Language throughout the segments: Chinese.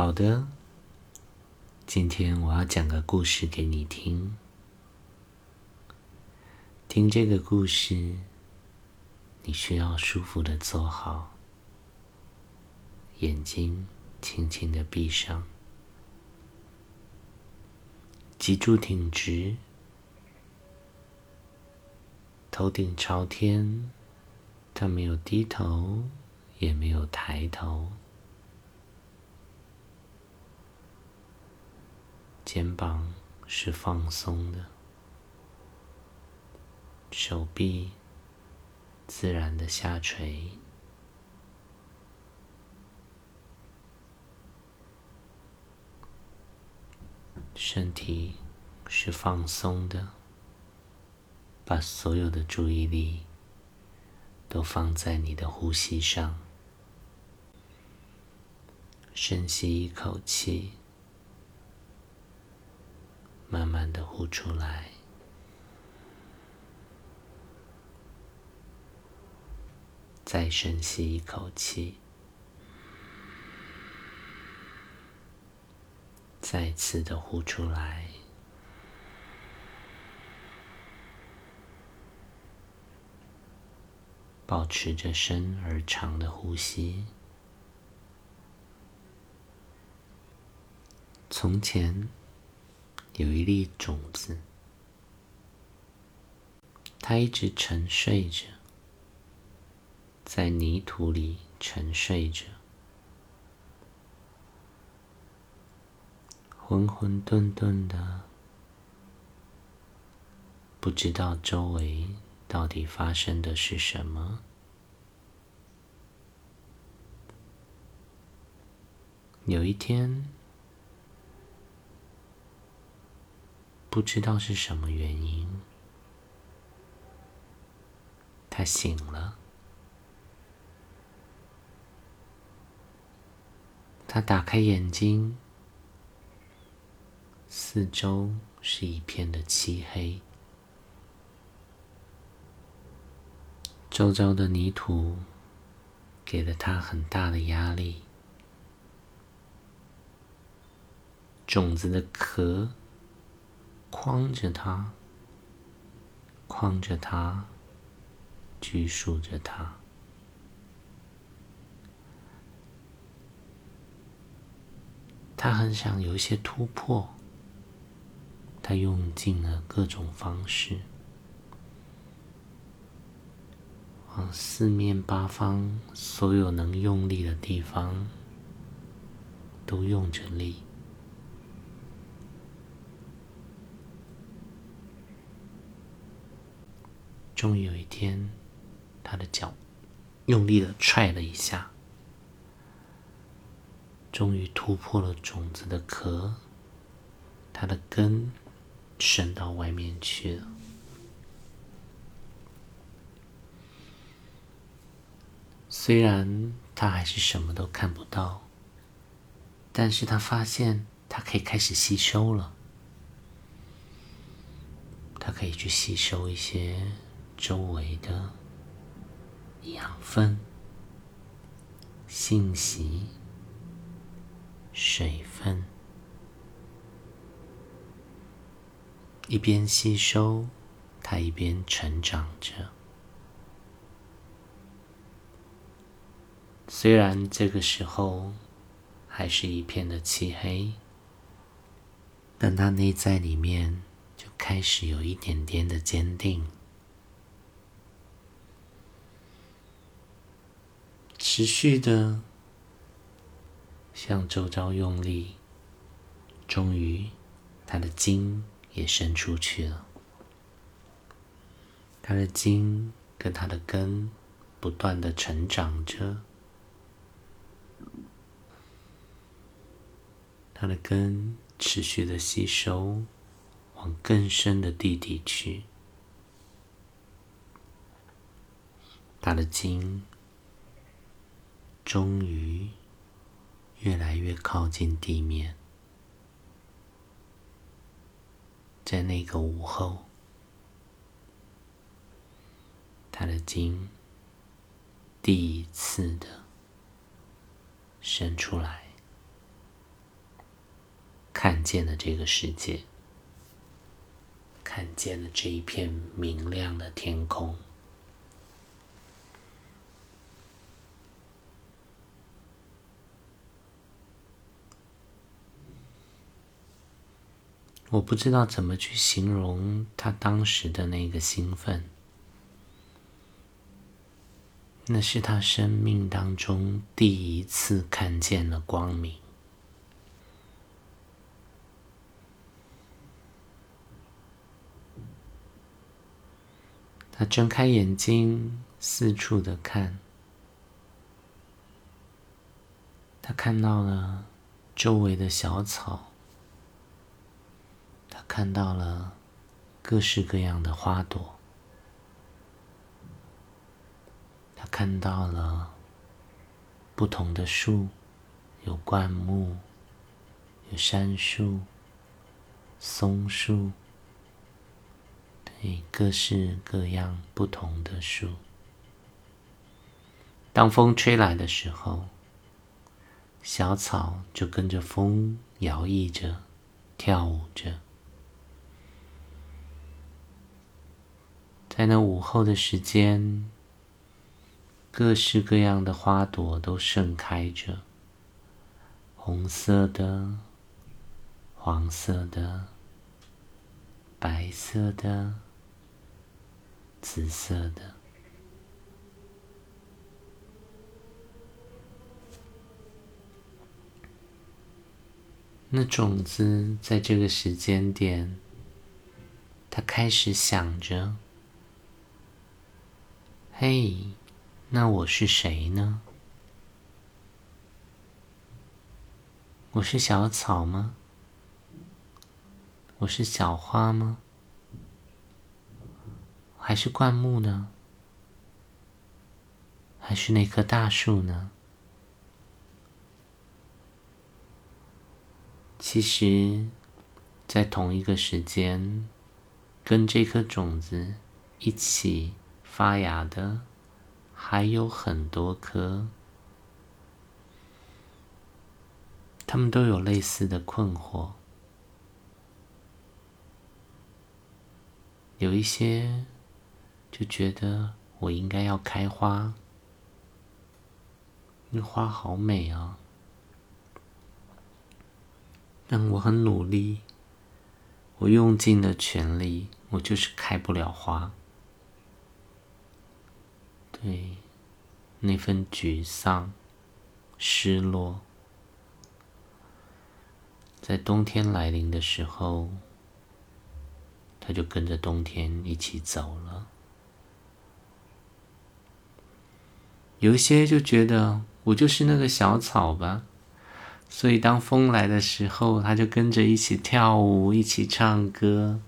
好的，今天我要讲个故事给你听。听这个故事，你需要舒服的坐好，眼睛轻轻的闭上，脊柱挺直，头顶朝天，他没有低头，也没有抬头。肩膀是放松的，手臂自然的下垂，身体是放松的，把所有的注意力都放在你的呼吸上，深吸一口气。慢慢的呼出来，再深吸一口气，再次的呼出来，保持着深而长的呼吸。从前。有一粒种子，它一直沉睡着，在泥土里沉睡着，浑浑沌沌的，不知道周围到底发生的是什么。有一天。不知道是什么原因，他醒了。他打开眼睛，四周是一片的漆黑，周遭的泥土给了他很大的压力，种子的壳。框着他，框着他，拘束着他。他很想有一些突破，他用尽了各种方式，往四面八方所有能用力的地方都用着力。终于有一天，他的脚用力的踹了一下，终于突破了种子的壳，它的根伸到外面去了。虽然他还是什么都看不到，但是他发现他可以开始吸收了，他可以去吸收一些。周围的养分、信息、水分，一边吸收，它一边成长着。虽然这个时候还是一片的漆黑，但它内在里面就开始有一点点的坚定。持续的向周遭用力，终于，他的筋也伸出去了。他的筋跟他的根不断的成长着，他的根持续的吸收，往更深的地底去。他的筋。终于，越来越靠近地面。在那个午后，他的筋第一次的伸出来，看见了这个世界，看见了这一片明亮的天空。我不知道怎么去形容他当时的那个兴奋，那是他生命当中第一次看见了光明。他睁开眼睛，四处的看，他看到了周围的小草。看到了各式各样的花朵，他看到了不同的树，有灌木，有杉树、松树，对，各式各样不同的树。当风吹来的时候，小草就跟着风摇曳着，跳舞着。在那午后的时间，各式各样的花朵都盛开着，红色的、黄色的、白色的、紫色的。那种子在这个时间点，它开始想着。嘿，那我是谁呢？我是小草吗？我是小花吗？还是灌木呢？还是那棵大树呢？其实，在同一个时间，跟这颗种子一起。发芽的还有很多棵，他们都有类似的困惑。有一些就觉得我应该要开花，那花好美啊，但我很努力，我用尽了全力，我就是开不了花。对，那份沮丧、失落，在冬天来临的时候，他就跟着冬天一起走了。有些就觉得我就是那个小草吧，所以当风来的时候，他就跟着一起跳舞、一起唱歌。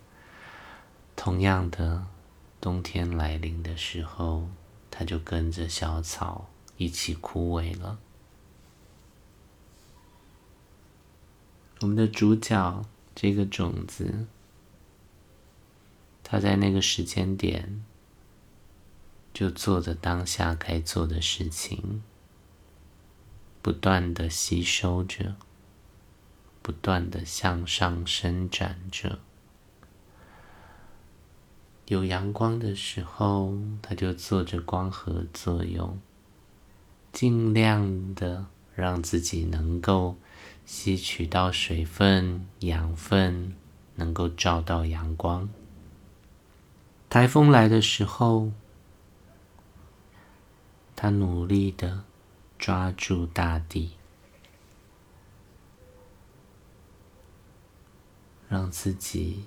同样的，冬天来临的时候。它就跟着小草一起枯萎了。我们的主角这个种子，它在那个时间点就做着当下该做的事情，不断的吸收着，不断的向上伸展着。有阳光的时候，它就做着光合作用，尽量的让自己能够吸取到水分、养分，能够照到阳光。台风来的时候，它努力的抓住大地，让自己。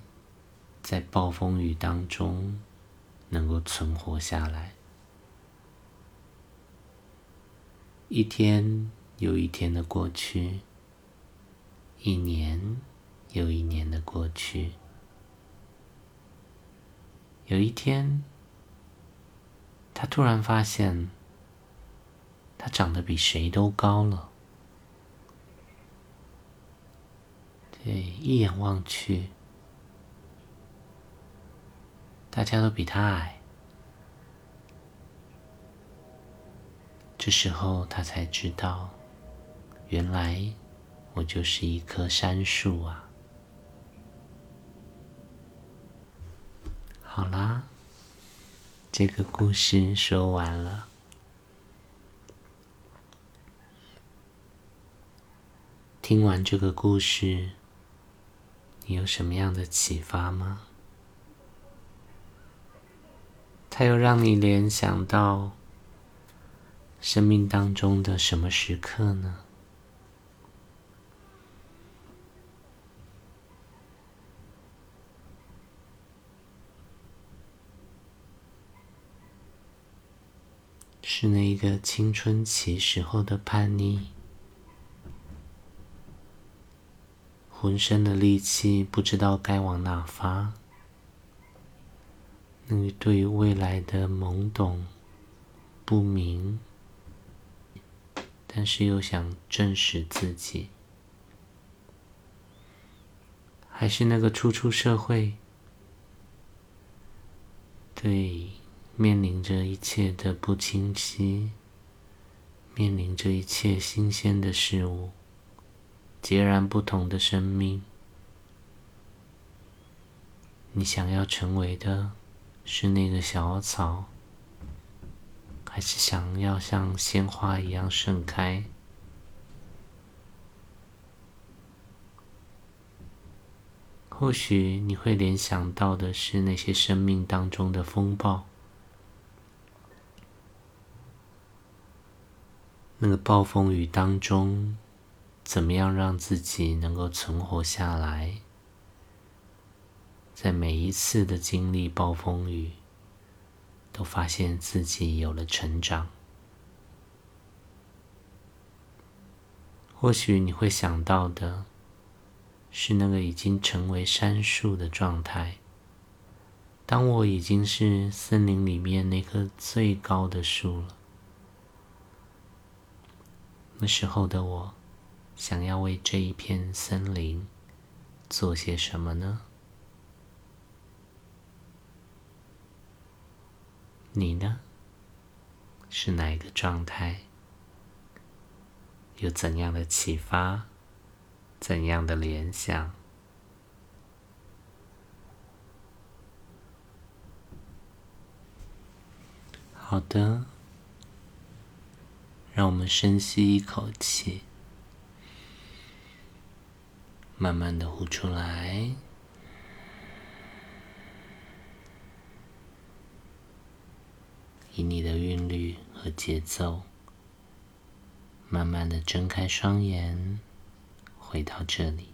在暴风雨当中，能够存活下来。一天又一天的过去，一年又一年的过去。有一天，他突然发现，他长得比谁都高了。对，一眼望去。大家都比他矮。这时候他才知道，原来我就是一棵杉树啊。好啦，这个故事说完了。听完这个故事，你有什么样的启发吗？它又让你联想到生命当中的什么时刻呢？是那一个青春期时候的叛逆？浑身的力气不知道该往哪发，那个对于未来的懵懂不明，但是又想证实自己，还是那个初出社会，对面临着一切的不清晰，面临着一切新鲜的事物。截然不同的生命，你想要成为的是那个小草，还是想要像鲜花一样盛开？或许你会联想到的是那些生命当中的风暴，那个暴风雨当中。怎么样让自己能够存活下来？在每一次的经历暴风雨，都发现自己有了成长。或许你会想到的，是那个已经成为杉树的状态。当我已经是森林里面那棵最高的树了，那时候的我。想要为这一片森林做些什么呢？你呢？是哪一个状态？有怎样的启发？怎样的联想？好的，让我们深吸一口气。慢慢的呼出来，以你的韵律和节奏，慢慢的睁开双眼，回到这里。